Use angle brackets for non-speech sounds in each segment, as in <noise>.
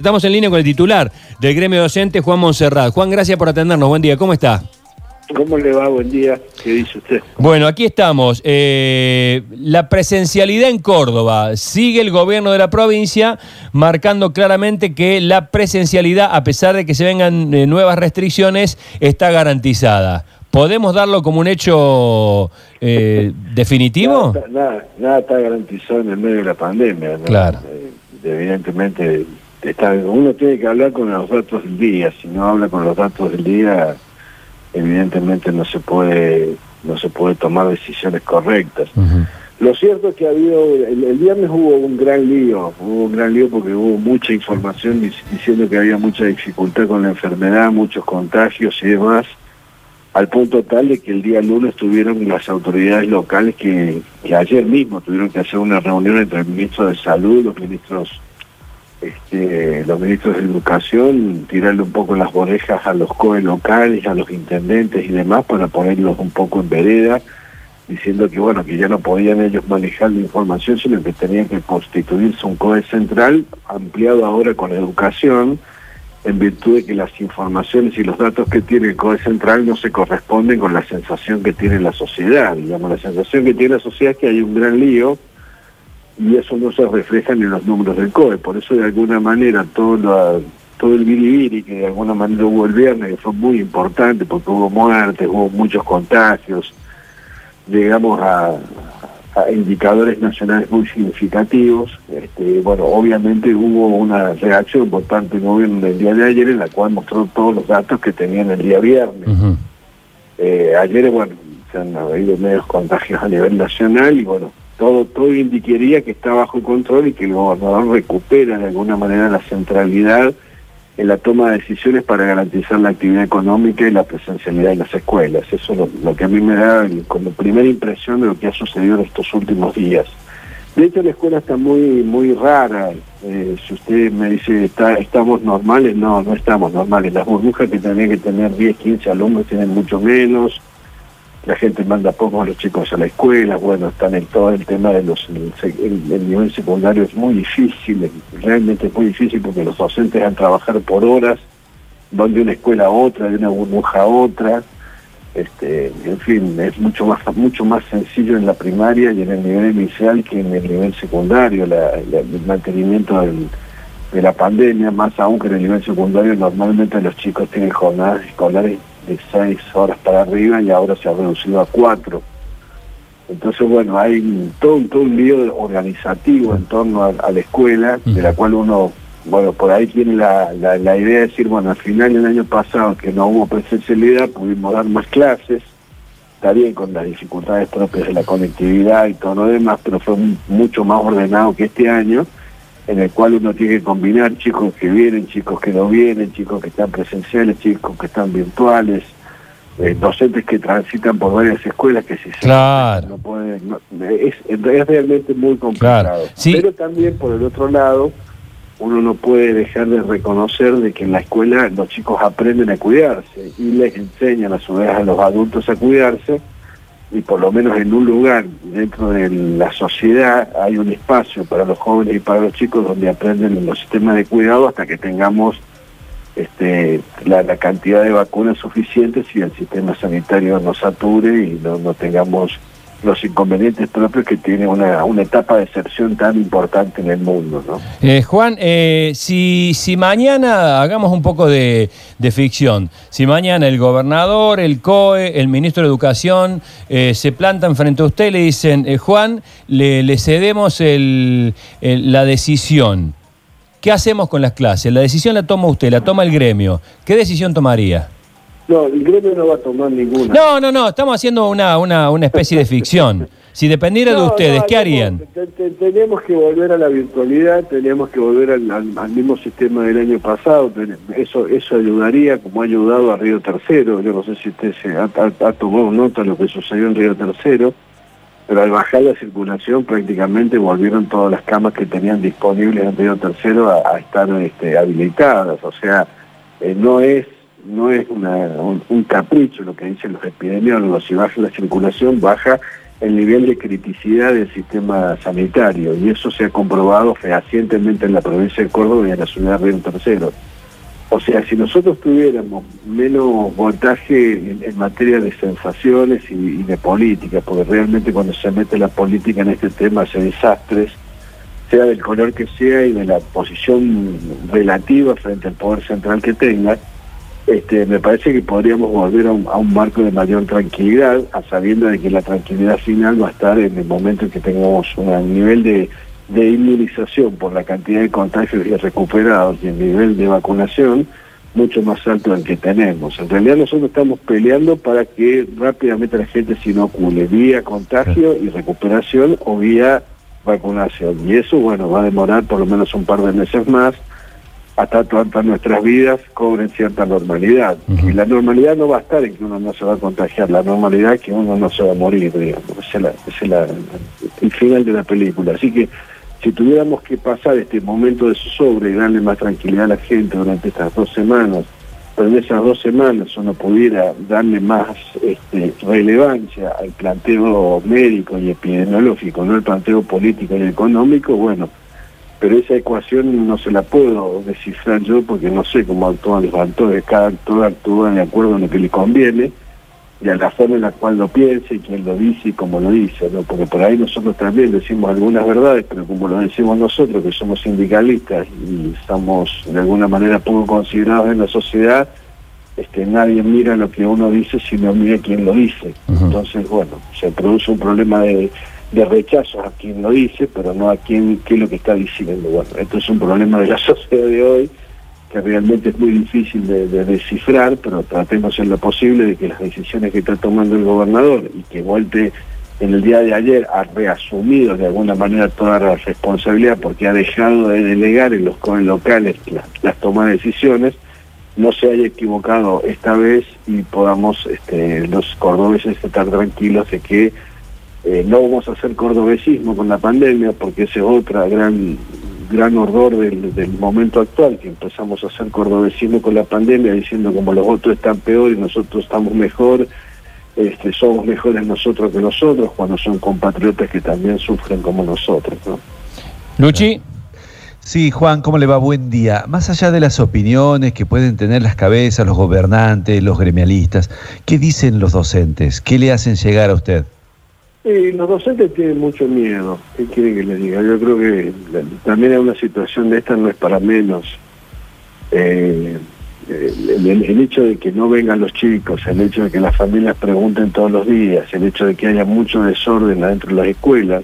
Estamos en línea con el titular del gremio docente, Juan Monserrat. Juan, gracias por atendernos. Buen día, ¿cómo está? ¿Cómo le va? Buen día. ¿Qué dice usted? Bueno, aquí estamos. Eh, la presencialidad en Córdoba. Sigue el gobierno de la provincia marcando claramente que la presencialidad, a pesar de que se vengan eh, nuevas restricciones, está garantizada. ¿Podemos darlo como un hecho eh, definitivo? Nada, nada, nada está garantizado en el medio de la pandemia. ¿no? Claro. Eh, evidentemente está, uno tiene que hablar con los datos del día, si no habla con los datos del día, evidentemente no se puede, no se puede tomar decisiones correctas. Lo cierto es que ha habido, el, el viernes hubo un gran lío, hubo un gran lío porque hubo mucha información dic- diciendo que había mucha dificultad con la enfermedad, muchos contagios y demás, al punto tal de que el día lunes tuvieron las autoridades locales que, que ayer mismo tuvieron que hacer una reunión entre el ministro de Salud, los ministros este, los ministros de Educación, tirarle un poco las orejas a los COE locales, a los intendentes y demás para ponerlos un poco en vereda, diciendo que bueno, que ya no podían ellos manejar la información, sino que tenían que constituirse un COE central, ampliado ahora con educación, en virtud de que las informaciones y los datos que tiene el COE central no se corresponden con la sensación que tiene la sociedad. Digamos, la sensación que tiene la sociedad es que hay un gran lío y eso no se refleja en los números del COE. Por eso, de alguna manera, todo, lo- todo el biribiri que de alguna manera hubo el viernes, que fue muy importante porque hubo muertes, hubo muchos contagios, llegamos a, a indicadores nacionales muy significativos. Este, bueno, obviamente hubo una reacción por parte del gobierno del día de ayer en la cual mostró todos los datos que tenían el día viernes. Eh, ayer, bueno, se han habido medios contagios a nivel nacional y bueno, todo, todo indicaría que está bajo control y que el gobernador recupera de alguna manera la centralidad en la toma de decisiones para garantizar la actividad económica y la presencialidad en las escuelas. Eso es lo, que a mí me da como primera impresión de lo que ha sucedido en estos últimos días. De hecho, la escuela está muy muy rara. Eh, si usted me dice, está, ¿estamos normales? No, no estamos normales. Las burbujas que tenían que tener 10, 15 alumnos tienen mucho menos. La gente manda poco a los chicos a la escuela. Bueno, están en todo el tema de nivel secundario es muy difícil, realmente es muy difícil porque los docentes han trabajar por horas, van de una escuela a otra, de una burbuja a otra. Este, en fin, es mucho más mucho más sencillo en la primaria y en el nivel inicial que en el nivel secundario, el mantenimiento de la pandemia, más aún que en el nivel secundario, normalmente los chicos tienen jornadas escolares de seis horas para arriba y ahora se ha reducido a cuatro. Entonces, bueno, hay un- todo, un- todo un lío organizativo en torno a, a la escuela, de la cual uno, bueno, por ahí tiene la, la, la idea de decir, bueno, al final del año pasado, que no hubo presencialidad, pudimos dar más clases, está bien con las dificultades propias de la conectividad y todo lo demás, pero fue mu- mucho más ordenado que este año, en el cual uno tiene que combinar chicos que vienen, chicos que no vienen, chicos que están presenciales, chicos que están virtuales, eh, docentes que transitan por varias escuelas que si se Claro. no pueden, no- es, es realmente muy complicado. Claro, sí. Pero también por el otro lado, uno no puede dejar de reconocer de que en la escuela los chicos aprenden a cuidarse y les enseñan a su vez a los adultos a cuidarse y por lo menos en un lugar dentro de la sociedad hay un espacio para los jóvenes y para los chicos donde aprenden los sistemas de cuidado hasta que tengamos este, la, la cantidad de vacunas suficientes y el sistema sanitario no sature y no, no tengamos los inconvenientes propios que tiene una, una etapa de excepción tan importante en el mundo, ¿no? Eh, Juan, eh, si, si mañana hagamos un poco de, de ficción, si mañana el gobernador, el COE, el ministro de Educación eh, se plantan frente a usted y le dicen, Juan, le, cedemos el- la decisión, ¿qué hacemos con las clases? La decisión la toma usted, la toma el gremio. ¿Qué decisión tomaría? No, el gremio no va a tomar ninguna. No, no, no, estamos haciendo una, una, una especie de ficción. Si dependiera de ustedes, no, ¿qué harían? te- te- Tenemos que volver a la virtualidad, tenemos que volver al, al- al mismo sistema del año pasado. Eso eso ayudaría, como ha ayudado a Río Tercero. Yo no sé si usted se ha, ha- ha tomado nota de lo que sucedió en Río Tercero, pero al bajar la circulación prácticamente volvieron todas las camas que tenían disponibles en Río Tercero a, a estar este, habilitadas. O sea, eh, no es no es una- un, capricho lo que dicen los epidemiólogos. Si baja la circulación, baja el nivel de criticidad del sistema sanitario y eso se ha comprobado fehacientemente en la provincia de Córdoba y en la ciudad de Río Tercero. O sea, si nosotros tuviéramos menos voltaje en, materia de sensaciones y, de política, porque realmente cuando se mete la política en este tema hace desastres, sea del color que sea y de la posición relativa frente al poder central que tenga, este, me parece que podríamos volver a un, marco de mayor tranquilidad, a sabiendo de que la tranquilidad final va a estar en el momento en que tengamos un nivel de de inmunización por la cantidad de contagios y recuperados y el nivel de vacunación mucho más alto del que tenemos. En realidad nosotros estamos peleando para que rápidamente la gente se inocule vía contagio y recuperación o vía vacunación. Y eso, bueno, va a demorar por lo menos un par de meses más hasta todas nuestras vidas cobren cierta normalidad. Y la normalidad no va a estar en que uno no se va a contagiar, la normalidad es que uno no se va a morir, digamos. Ese es, el final de la película. Así que si tuviéramos que pasar este momento de sobre y darle más tranquilidad a la gente durante estas dos semanas, pero en esas dos semanas uno pudiera darle más este, relevancia al planteo médico y epidemiológico, no al planteo político y económico, bueno, pero esa ecuación no se la puedo descifrar yo porque no sé cómo actúan los actores, cada actor actúa de acuerdo a lo que le conviene y a la forma en la cual lo piense y quién lo dice y cómo lo dice, ¿no? Porque por ahí nosotros también decimos algunas verdades, pero como lo decimos nosotros, que somos sindicalistas y estamos de alguna manera poco considerados en la sociedad, este, nadie mira lo que uno dice sino mira quién lo dice. Entonces, bueno, se produce un problema de, de rechazo a quien lo dice, pero no a quién qué es lo que está diciendo. Bueno, esto es un problema de la <laughs> sociedad de hoy que realmente es muy difícil de, descifrar, pero tratemos en lo posible de que las decisiones que está tomando el gobernador y que vuelve en el día de ayer ha reasumido de alguna manera toda la responsabilidad porque ha dejado de delegar en los locales las, tomas de decisiones, no se haya equivocado esta vez y podamos este, los cordobeses estar tranquilos de que eh, no vamos a hacer cordobesismo con la pandemia porque esa es otra gran gran horror del, momento actual, que empezamos a hacer cordobesismo con la pandemia, diciendo como los otros están peor y nosotros estamos mejor, este, somos mejores nosotros que nosotros, cuando son compatriotas que también sufren como nosotros. ¿no? Luchi. Sí, Juan, ¿cómo le va? Buen día. Más allá de las opiniones que pueden tener las cabezas, los gobernantes, los gremialistas, ¿qué dicen los docentes? ¿Qué le hacen llegar a usted? Sí, los docentes tienen mucho miedo. ¿Qué quieren que les diga? Yo creo que también una situación de esta no es para menos. Eh, el, hecho de que no vengan los chicos, el hecho de que las familias pregunten todos los días, el hecho de que haya mucho desorden adentro de las escuelas,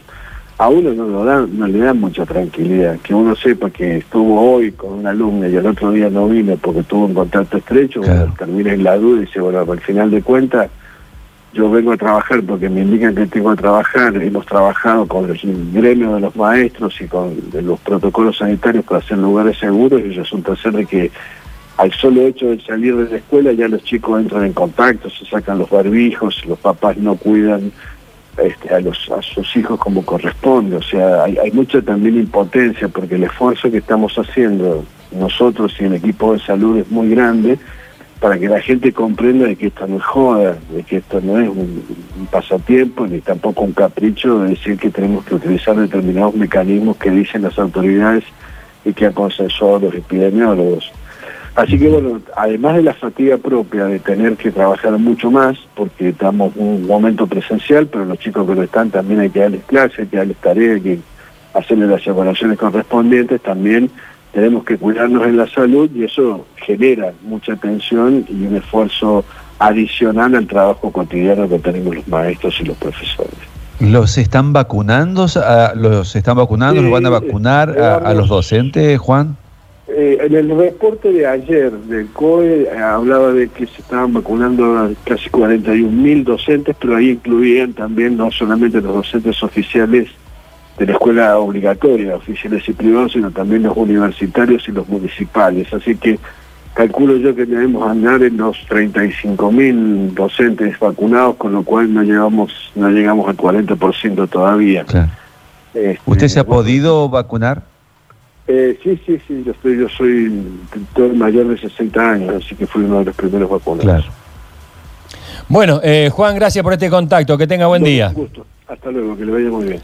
a uno no, lo da, no le da mucha tranquilidad. Que uno sepa que estuvo hoy con una alumna y el otro día no vino porque tuvo un contacto estrecho, termina en la duda y dice, bueno, al final de cuentas yo vengo a trabajar porque me indican que tengo que trabajar, hemos trabajado con el gremio de los maestros y con los protocolos sanitarios para hacer lugares seguros. Y resulta ser de que al solo hecho de salir de la escuela ya los chicos entran en contacto, se sacan los barbijos, los papás no cuidan este, a, los, a sus hijos como corresponde, o sea, hay, hay mucha también impotencia porque el esfuerzo que estamos haciendo nosotros y el equipo de salud es muy grande, para que la gente comprenda de que esto no es joda, de que esto no es un, pasatiempo ni tampoco un capricho de decir que tenemos que utilizar determinados mecanismos que dicen las autoridades y que han consensuado los epidemiólogos. Así que bueno, además de la fatiga propia de tener que trabajar mucho más, porque estamos en un momento presencial, pero los chicos que lo están también hay que darles clases, hay que darles tareas, hay que hacerles las evaluaciones correspondientes, también tenemos que cuidarnos en la salud y eso genera mucha tensión y un esfuerzo adicional al trabajo cotidiano que tenemos los maestros y los profesores. ¿Los están vacunando? ¿Los están vacunando? ¿Los van a vacunar a, los docentes, Juan? Eh, en el reporte de ayer del COE eh, hablaba de que se estaban vacunando a casi 41 mil docentes, pero ahí incluían también no solamente los docentes oficiales de la escuela obligatoria, oficiales y privados, sino también los universitarios y los municipales. Así que calculo yo que debemos andar en los 35 mil docentes vacunados, con lo cual no llegamos no llegamos al 40% todavía. Este, ¿Usted se ha podido vacunar? Eh, sí, sí, sí, yo, estoy, yo soy mayor de 60 años, así que fui uno de los primeros vacunados. Bueno, eh, Juan, gracias por este contacto, que tenga buen día. Gusto. Hasta luego, que le vaya muy bien.